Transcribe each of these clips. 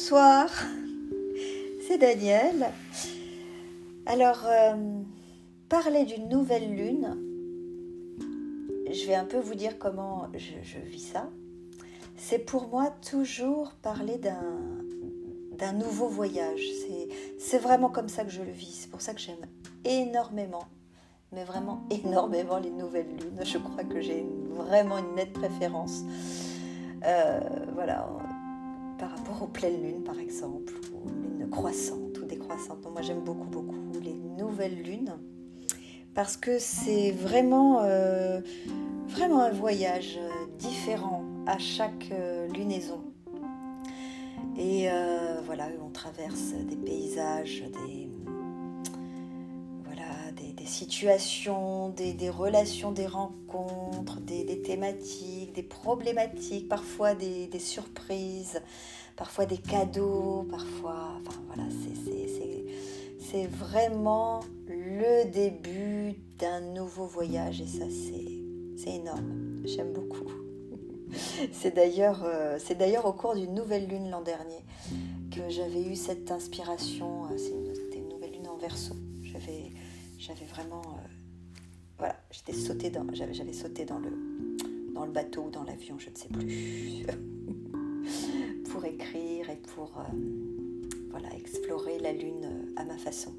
Bonsoir, c'est Daniel. Alors, euh, parler d'une nouvelle lune, je vais un peu vous dire comment je, vis ça. C'est pour moi toujours parler d'un nouveau voyage. C'est vraiment comme ça que je le vis. C'est pour ça que j'aime énormément, mais vraiment énormément les nouvelles lunes. Je crois que j'ai vraiment une nette préférence. Euh, voilà, par rapport aux pleines lunes par exemple, aux lunes croissantes ou décroissantes. moi j'aime beaucoup beaucoup les nouvelles lunes parce que c'est vraiment, euh, vraiment un voyage euh, différent à chaque euh, lunaison. Et voilà, on traverse des paysages, des, situations, des, relations, des rencontres, des, thématiques, des problématiques, parfois des, surprises, parfois des cadeaux, parfois, enfin voilà, c'est vraiment le début d'un nouveau voyage et ça c'est énorme. J'aime beaucoup. C'est d'ailleurs euh, c'est d'ailleurs au cours d'une nouvelle lune l'an dernier que j'avais eu cette inspiration. Euh, c'était une nouvelle lune en verso. J'avais vraiment euh, voilà j'étais sauté dans j'avais sauté dans le dans le bateau ou dans l'avion je ne sais plus pour écrire et pour voilà explorer la lune à ma façon.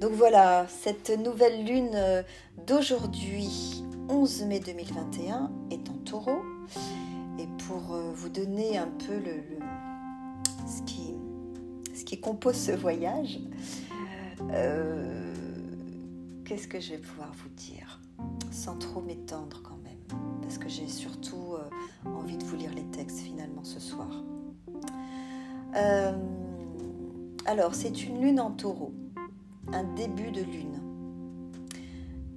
Donc voilà, cette nouvelle lune euh, d'aujourd'hui, 11 mai 2021, est en taureau. Et pour euh, vous donner un peu le, ce, qui, ce, qui, compose ce voyage, euh, qu'est-ce que je vais pouvoir vous dire Sans trop m'étendre quand même, parce que j'ai surtout envie de vous lire les textes finalement ce soir. alors, c'est une lune en taureau un début de lune.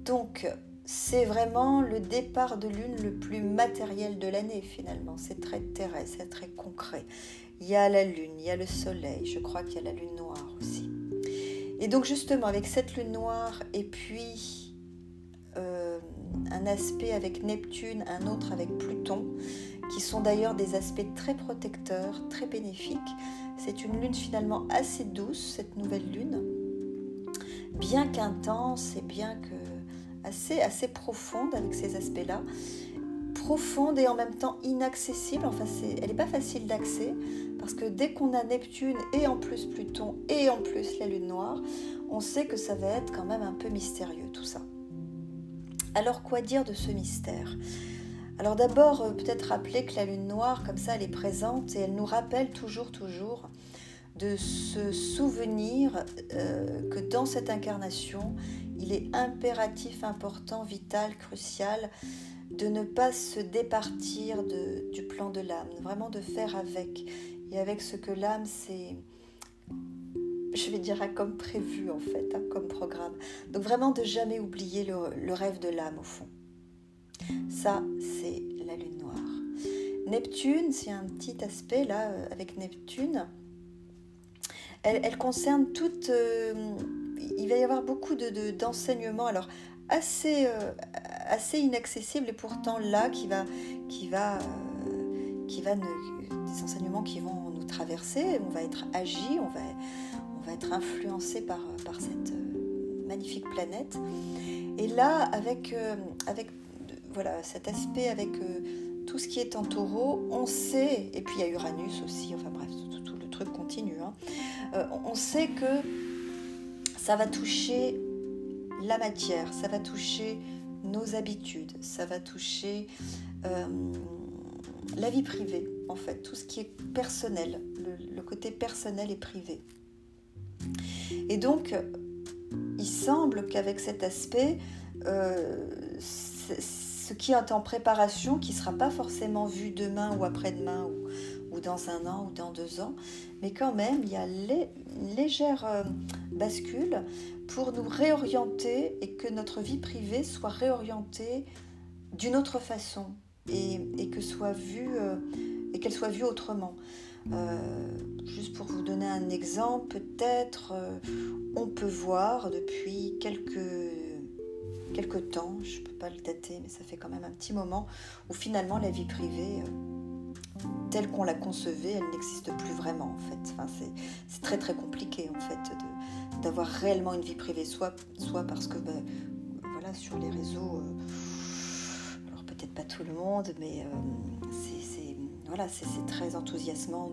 Donc, c'est vraiment le départ de lune le plus matériel de l'année finalement. C'est très terrestre, c'est très concret. Il y a la lune, il y a le soleil, je crois qu'il y a la lune noire aussi. Et donc justement avec cette lune noire et puis euh, un aspect avec Neptune, un autre avec Pluton, qui sont d'ailleurs des aspects très protecteurs, très bénéfiques. C'est une lune finalement assez douce, cette nouvelle lune bien qu'intense et bien que assez, assez profonde avec ces aspects-là. Profonde et en même temps inaccessible. Enfin, elle n'est pas facile d'accès parce que dès qu'on a Neptune et en plus Pluton et en plus la Lune noire, on sait que ça va être quand même un peu mystérieux tout ça. Alors quoi dire de ce mystère? Alors d'abord, euh, peut-être rappeler que la lune noire, comme ça, elle est présente et elle nous rappelle toujours, toujours de se souvenir euh, que dans cette incarnation, il est impératif, important, vital, crucial de ne pas se départir du plan de l'âme, vraiment de faire avec, et avec ce que l'âme c'est je vais dire, comme prévu en fait, hein, comme programme. Donc vraiment de jamais oublier le, le rêve de l'âme au fond. Ça, c'est la lune noire. Neptune, c'est un petit aspect là euh, avec Neptune elle, concerne toute... Euh, il va y avoir beaucoup d'enseignements, de, alors assez, euh, assez inaccessibles et pourtant là qui va... Qui va, euh, qui va des enseignements qui vont nous traverser, on va être agi, on va, on va être influencé par, par cette magnifique planète. Et là, avec, avec voilà, cet aspect, avec tout ce qui est en taureau, on sait, et puis il y a Uranus aussi, enfin bref, truc continue, hein. euh, on sait que ça va toucher la matière, ça va toucher nos habitudes, ça va toucher euh, la vie privée, en fait, tout ce qui est personnel, le, côté personnel et privé. Et donc, il semble qu'avec cet aspect, euh, ce qui est en préparation, qui ne sera pas forcément vu demain ou après-demain ou, dans un an ou dans deux ans, mais quand même, il y a une légère euh, bascule pour nous réorienter et que notre vie privée soit réorientée d'une autre façon et, euh, qu'elle soit vue autrement. Euh, juste pour vous donner un exemple, peut-être on peut voir depuis quelques quelques temps, je ne peux pas le dater, mais ça fait quand même un petit moment, où finalement la vie privée telle qu'on la concevait, elle n'existe plus vraiment en fait. Enfin, c'est très très compliqué en fait d'avoir réellement une vie privée, soit, soit parce que ben, voilà, sur les réseaux, euh, alors peut-être pas tout le monde, mais euh, c'est voilà, très enthousiasmant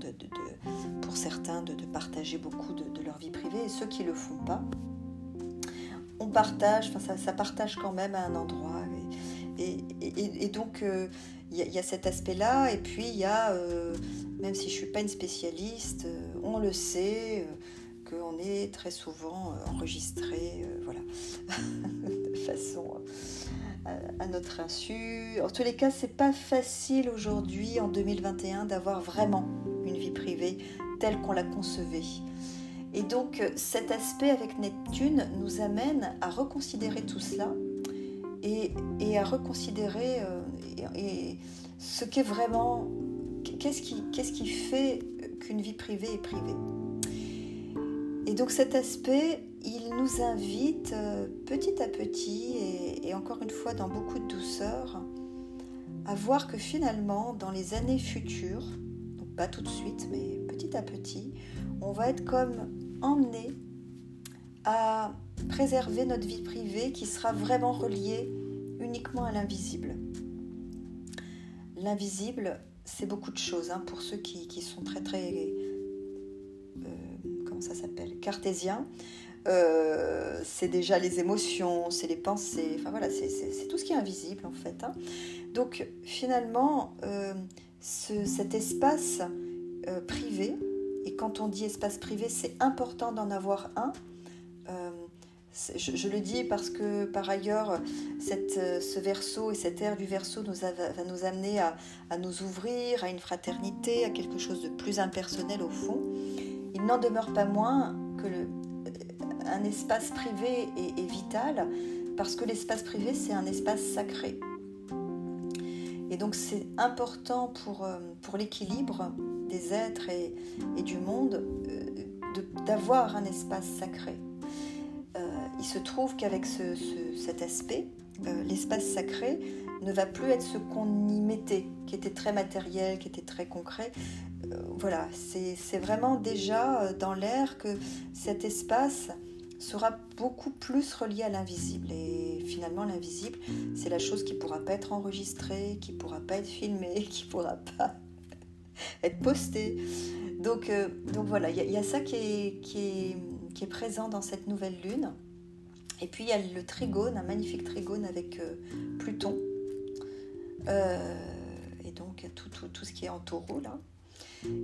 pour certains de, partager beaucoup de, leur vie privée et ceux qui le font pas. On partage, enfin, ça, partage quand même à un endroit. Et, donc, euh, il y, a cet aspect-là. Et puis, il y a, euh, même si je ne suis pas une spécialiste, euh, on le sait, qu'on est très souvent enregistré, voilà, de façon à, notre insu. En tous les cas, c'est pas facile aujourd'hui, en 2021, d'avoir vraiment une vie privée telle qu'on la concevait. Et donc cet aspect avec Neptune nous amène à reconsidérer tout cela et, à reconsidérer euh, et, ce qu'est vraiment, qu'est-ce qui, fait qu'une vie privée est privée? Et donc cet aspect, il nous invite euh, petit à petit, et, encore une fois dans beaucoup de douceur, à voir que finalement, dans les années futures, pas tout de suite, mais petit à petit, on va être comme emmené à préserver notre vie privée qui sera vraiment reliée uniquement à l'invisible. L'invisible, c'est beaucoup de choses hein, pour ceux qui, sont très très... Euh, comment ça s'appelle Cartésiens. Euh, c'est déjà les émotions, c'est les pensées, enfin voilà, c'est tout ce qui est invisible en fait. Hein. Donc finalement, euh, cet espace privé, et quand on dit espace privé, c'est important d'en avoir un, je, le dis parce que par ailleurs, euh, ce verso et cette ère du verso va nous amener à, nous ouvrir à une fraternité, à quelque chose de plus impersonnel au fond. Il n'en demeure pas moins que euh, un espace privé est, vital parce que l'espace privé, c'est un espace sacré. Et donc c'est important pour, euh, l'équilibre des êtres et du monde d'avoir un espace sacré il se trouve qu'avec cet aspect, euh, l'espace sacré ne va plus être ce qu'on y mettait, qui était très matériel, qui était très concret. Euh, voilà, c'est vraiment déjà euh, dans l'air que cet espace sera beaucoup plus relié à l'invisible. Et finalement, l'invisible, c'est la chose qui ne pourra pas être enregistrée, qui ne pourra pas être filmée, qui ne pourra pas être postée. Donc, voilà, il y, a ça qui est présent dans cette nouvelle lune. Et puis il y a le trigone, un magnifique trigone avec euh, Pluton. Euh, et donc tout, tout, tout, ce qui est en taureau là.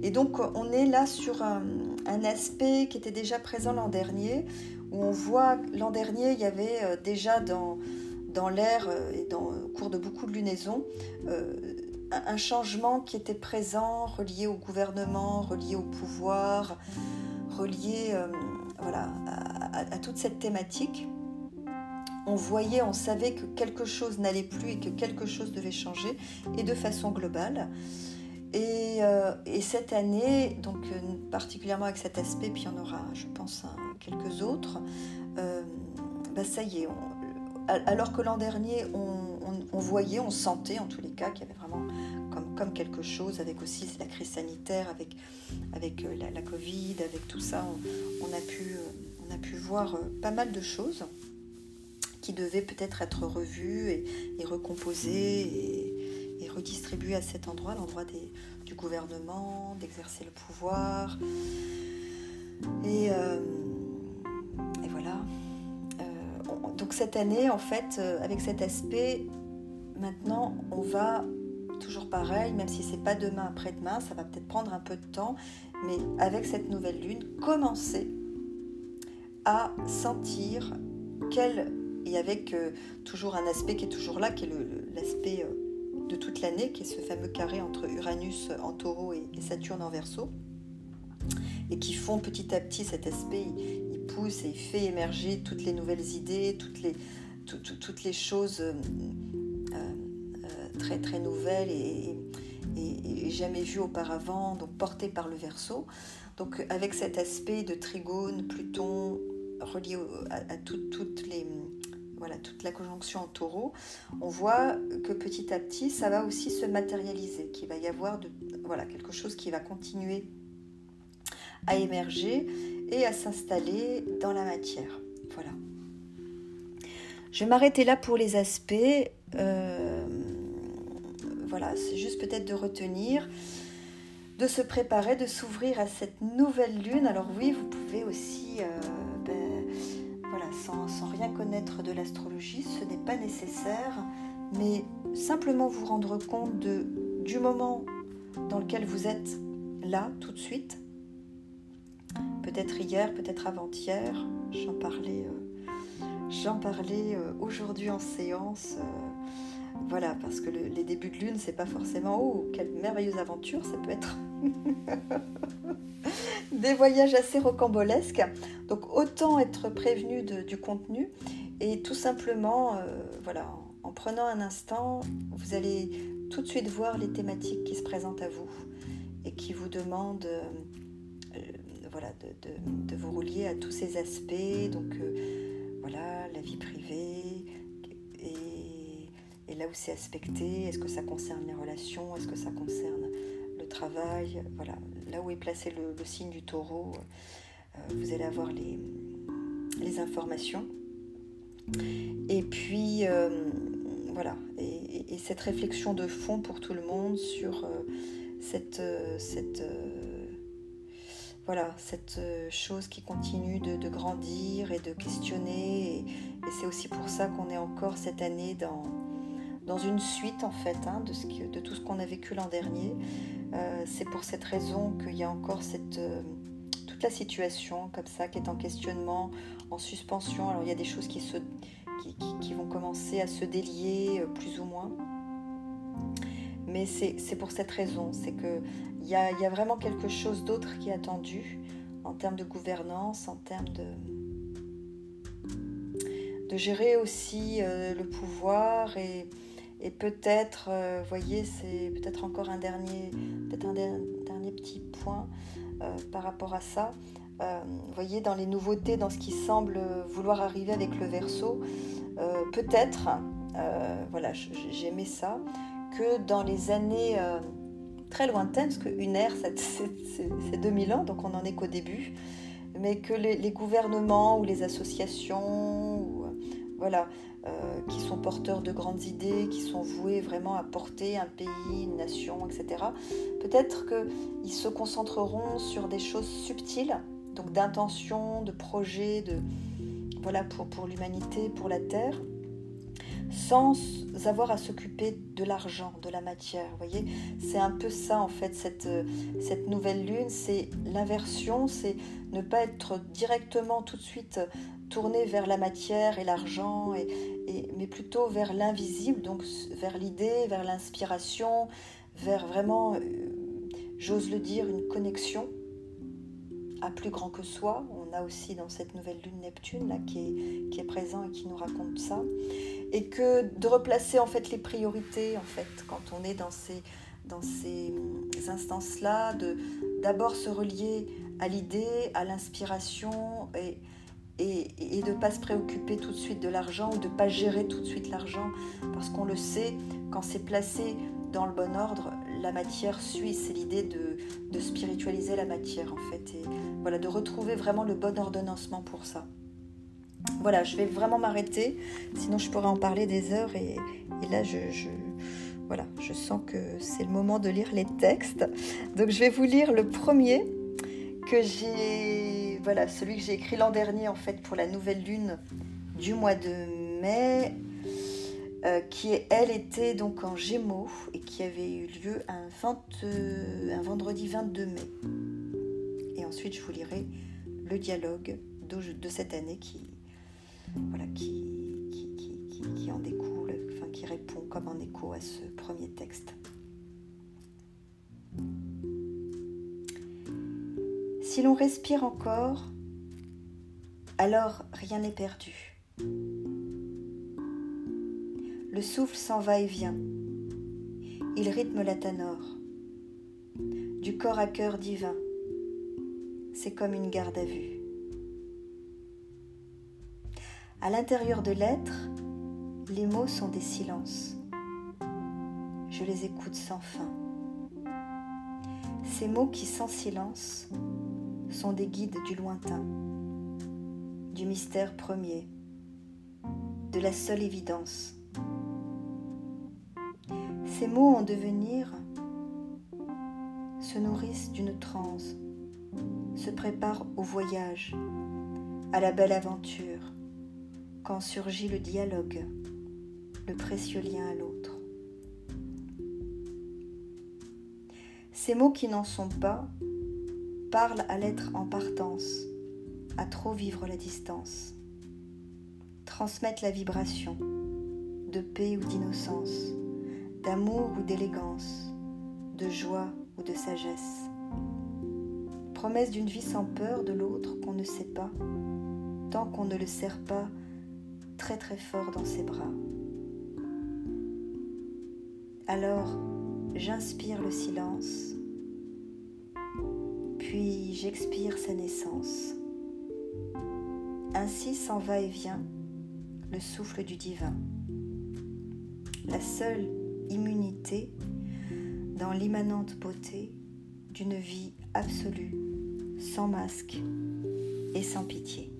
Et donc on est là sur un, aspect qui était déjà présent l'an dernier, où on voit l'an dernier il y avait euh, déjà dans, dans l'air et dans, au cours de beaucoup de lunaisons un changement qui était présent, relié au gouvernement, relié au pouvoir, relié voilà, à, toute cette thématique on voyait, on savait que quelque chose n'allait plus et que quelque chose devait changer, et de façon globale. Et, euh, cette année, donc euh, particulièrement avec cet aspect, puis il y en aura, je pense, quelques autres, euh, bah ça y est, alors que l'an dernier, on, voyait, on sentait en tous les cas qu'il y avait vraiment comme, quelque chose, avec aussi la crise sanitaire, avec, la, Covid, avec tout ça, on a pu voir pas mal de choses devait peut-être être revu et, et recomposé et, redistribué à cet endroit, l'endroit du gouvernement, d'exercer le pouvoir. Et, euh, voilà. Euh, donc cette année, en fait, euh, avec cet aspect, maintenant, on va toujours pareil, même si c'est pas demain après-demain, ça va peut-être prendre un peu de temps, mais avec cette nouvelle lune, commencer à sentir quelle et avec euh, toujours un aspect qui est toujours là, qui est l'aspect euh, de toute l'année, qui est ce fameux carré entre Uranus en taureau et, Saturne en verso, et qui font petit à petit cet aspect, il, pousse et il fait émerger toutes les nouvelles idées, toutes les, toutes les choses euh, très très nouvelles et, jamais vues auparavant, donc portées par le verso. Donc avec cet aspect de trigone, Pluton, relié à, toutes les voilà, toute la conjonction en taureau, on voit que petit à petit, ça va aussi se matérialiser, qu'il va y avoir de, voilà, quelque chose qui va continuer à émerger et à s'installer dans la matière. Voilà. Je vais m'arrêter là pour les aspects. Euh, voilà, c'est juste peut-être de retenir, de se préparer, de s'ouvrir à cette nouvelle lune. Alors oui, vous pouvez aussi, euh, ben, connaître de l'astrologie, ce n'est pas nécessaire, mais simplement vous rendre compte de, du moment dans lequel vous êtes là, tout de suite. Peut-être hier, peut-être avant-hier, j'en parlais, euh, j'en parlais euh, aujourd'hui en séance. Voilà, parce que les débuts de lune, c'est pas forcément oh, quelle merveilleuse aventure, ça peut être des voyages assez rocambolesques. Donc autant être prévenu du contenu et tout simplement, euh, voilà, en, prenant un instant, vous allez tout de suite voir les thématiques qui se présentent à vous et qui vous demandent euh, euh, voilà, de, vous relier à tous ces aspects. Donc voilà, la vie privée, et là où c'est aspecté, est-ce que ça concerne les relations, est-ce que ça concerne le travail, voilà, là où est placé le, signe du taureau, euh, vous allez avoir les, informations. Et puis, euh, voilà, et, cette réflexion de fond pour tout le monde sur euh, cette, cette voilà, cette chose qui continue de, grandir et de questionner. et c'est aussi pour ça qu'on est encore cette année dans, dans une suite en fait hein, de, tout ce qu'on a vécu l'an dernier. Euh, c'est pour cette raison qu'il y a encore cette, euh, toute la situation comme ça qui est en questionnement, en suspension. Alors il y a des choses qui, se, qui, vont commencer à se délier euh, plus ou moins. Mais c'est pour cette raison, c'est qu'il y a, y a vraiment quelque chose d'autre qui est attendu en termes de gouvernance, en termes de, de gérer aussi le pouvoir et, et peut-être, euh, voyez, c'est peut-être encore un dernier, peut-être un dernier petit point euh, par rapport à ça. Euh, vous voyez, dans les nouveautés, dans ce qui semble vouloir arriver avec le verso, peut-être, voilà, j'aimais ça, que dans les années très lointaines, parce qu'une ère, c'est 2000 ans, donc on n'en est qu'au début, mais que les, gouvernements ou les associations, voilà, euh, qui sont porteurs de grandes idées, qui sont voués vraiment à porter un pays, une nation, etc. Peut-être qu'ils se concentreront sur des choses subtiles, donc d'intention, de projets, de voilà pour l'humanité, pour la Terre, sans avoir à s'occuper de l'argent, de la matière. Vous voyez, c'est un peu ça en fait cette, cette nouvelle lune, c'est l'inversion, c'est ne pas être directement tout de suite tourner vers la matière et l'argent, et, mais plutôt vers l'invisible, donc vers l'idée, vers l'inspiration, vers vraiment, euh, j'ose le dire, une connexion à plus grand que soi. Aussi dans cette nouvelle lune Neptune là, qui, est, qui est présent et qui nous raconte ça. Et que de replacer en fait les priorités en fait quand on est dans ces, dans ces instances-là, de d'abord se relier à l'idée, à l'inspiration et et, de ne pas se préoccuper tout de suite de l'argent ou de ne pas gérer tout de suite l'argent, parce qu'on le sait, quand c'est placé dans le bon ordre, la matière suit. C'est l'idée de, spiritualiser la matière en fait, et voilà, de retrouver vraiment le bon ordonnancement pour ça. Voilà, je vais vraiment m'arrêter, sinon je pourrais en parler des heures et, là je, voilà, je sens que c'est le moment de lire les textes. Donc je vais vous lire le premier que j'ai voilà, celui que j'ai écrit l'an dernier en fait pour la nouvelle lune du mois de mai, euh, qui elle était donc en Gémeaux et qui avait eu lieu un, un vendredi 22 mai. Et ensuite je vous lirai le dialogue de, cette année qui, voilà, qui en découle, enfin qui répond comme en écho à ce premier texte. Si l'on respire encore, alors rien n'est perdu. Le souffle s'en va et vient. Il rythme la tanore. Du corps à cœur divin. C'est comme une garde à vue. À l'intérieur de l'être, Les mots sont des silences. Je les écoute sans fin. Ces mots qui, sans silence, sont des guides du lointain, du mystère premier, de la seule évidence. Ces mots en devenir se nourrissent d'une transe, se préparent au voyage, à la belle aventure, quand surgit le dialogue, le précieux lien à l'autre. Ces mots qui n'en sont pas parlent à l'être en partance, à trop vivre la distance, transmettent la vibration de paix ou d'innocence, d'amour ou d'élégance, de joie ou de sagesse. Promesse d'une vie sans peur de l'autre qu'on ne sait pas, tant qu'on ne le serre pas très très fort dans ses bras. Alors, j'inspire le silence, puis j'expire sa naissance. Ainsi s'en va et vient le souffle du divin. La seule immunité dans l'immanente beauté d'une vie absolue, sans masque et sans pitié.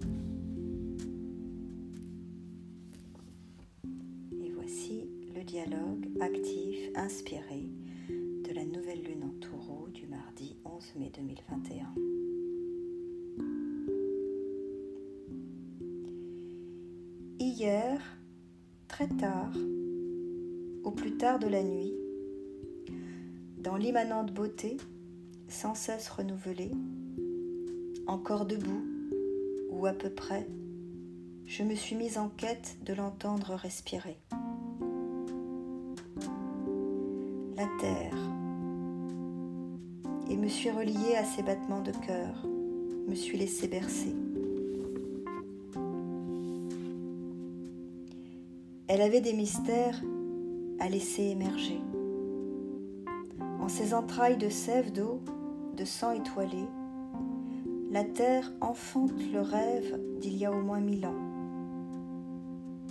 Et voici le dialogue actif, inspiré de la nouvelle lune en taureau du mardi 11 mai 2021. Hier, très tard, au plus tard de la nuit, dans l'immanente beauté, sans cesse renouvelée, encore debout, ou à peu près, je me suis mise en quête de l'entendre respirer. La terre, et me suis reliée à ses battements de cœur, me suis laissée bercer. Elle avait des mystères à laisser émerger. En ses entrailles de sève d'eau, de sang étoilé, la terre enfante le rêve d'il y a au moins mille ans.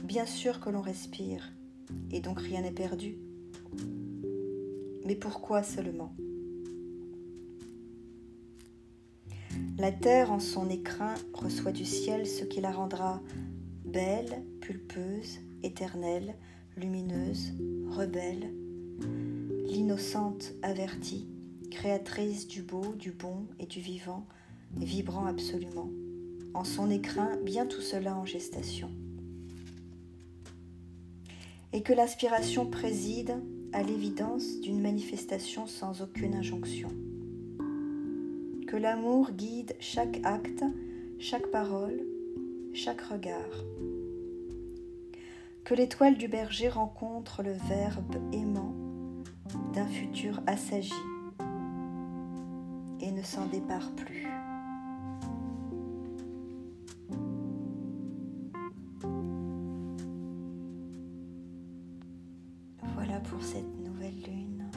Bien sûr que l'on respire, et donc rien n'est perdu. Mais pourquoi seulement? La terre en son écrin reçoit du ciel ce qui la rendra belle, pulpeuse, éternelle, lumineuse, rebelle, l'innocente avertie, créatrice du beau, du bon et du vivant, vibrant absolument, en son écrin bien tout cela en gestation. Et que l'inspiration préside à l'évidence d'une manifestation sans aucune injonction. Que l'amour guide chaque acte, chaque parole, chaque regard que l'étoile du berger rencontre le verbe aimant d'un futur assagi et ne s'en départ plus. Voilà pour cette nouvelle lune.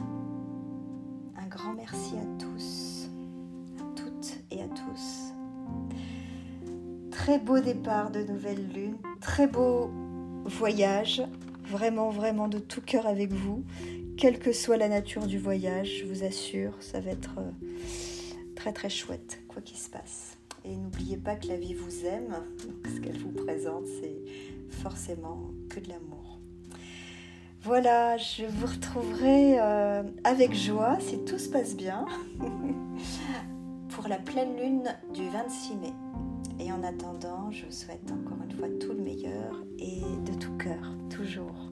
Un grand merci à tous, à toutes et à tous. Très beau départ de nouvelle lune, très beau voyage, vraiment, vraiment de tout cœur avec vous, quelle que soit la nature du voyage, je vous assure, ça va être euh, très très chouette, quoi qu'il se passe. Et n'oubliez pas que la vie vous aime, ce qu'elle vous présente, c'est forcément que de l'amour. Voilà, je vous retrouverai euh, avec joie, si tout se passe bien, pour la pleine lune du 26 mai. Et en attendant, je vous souhaite encore une fois tout le meilleur et de tout cœur, toujours.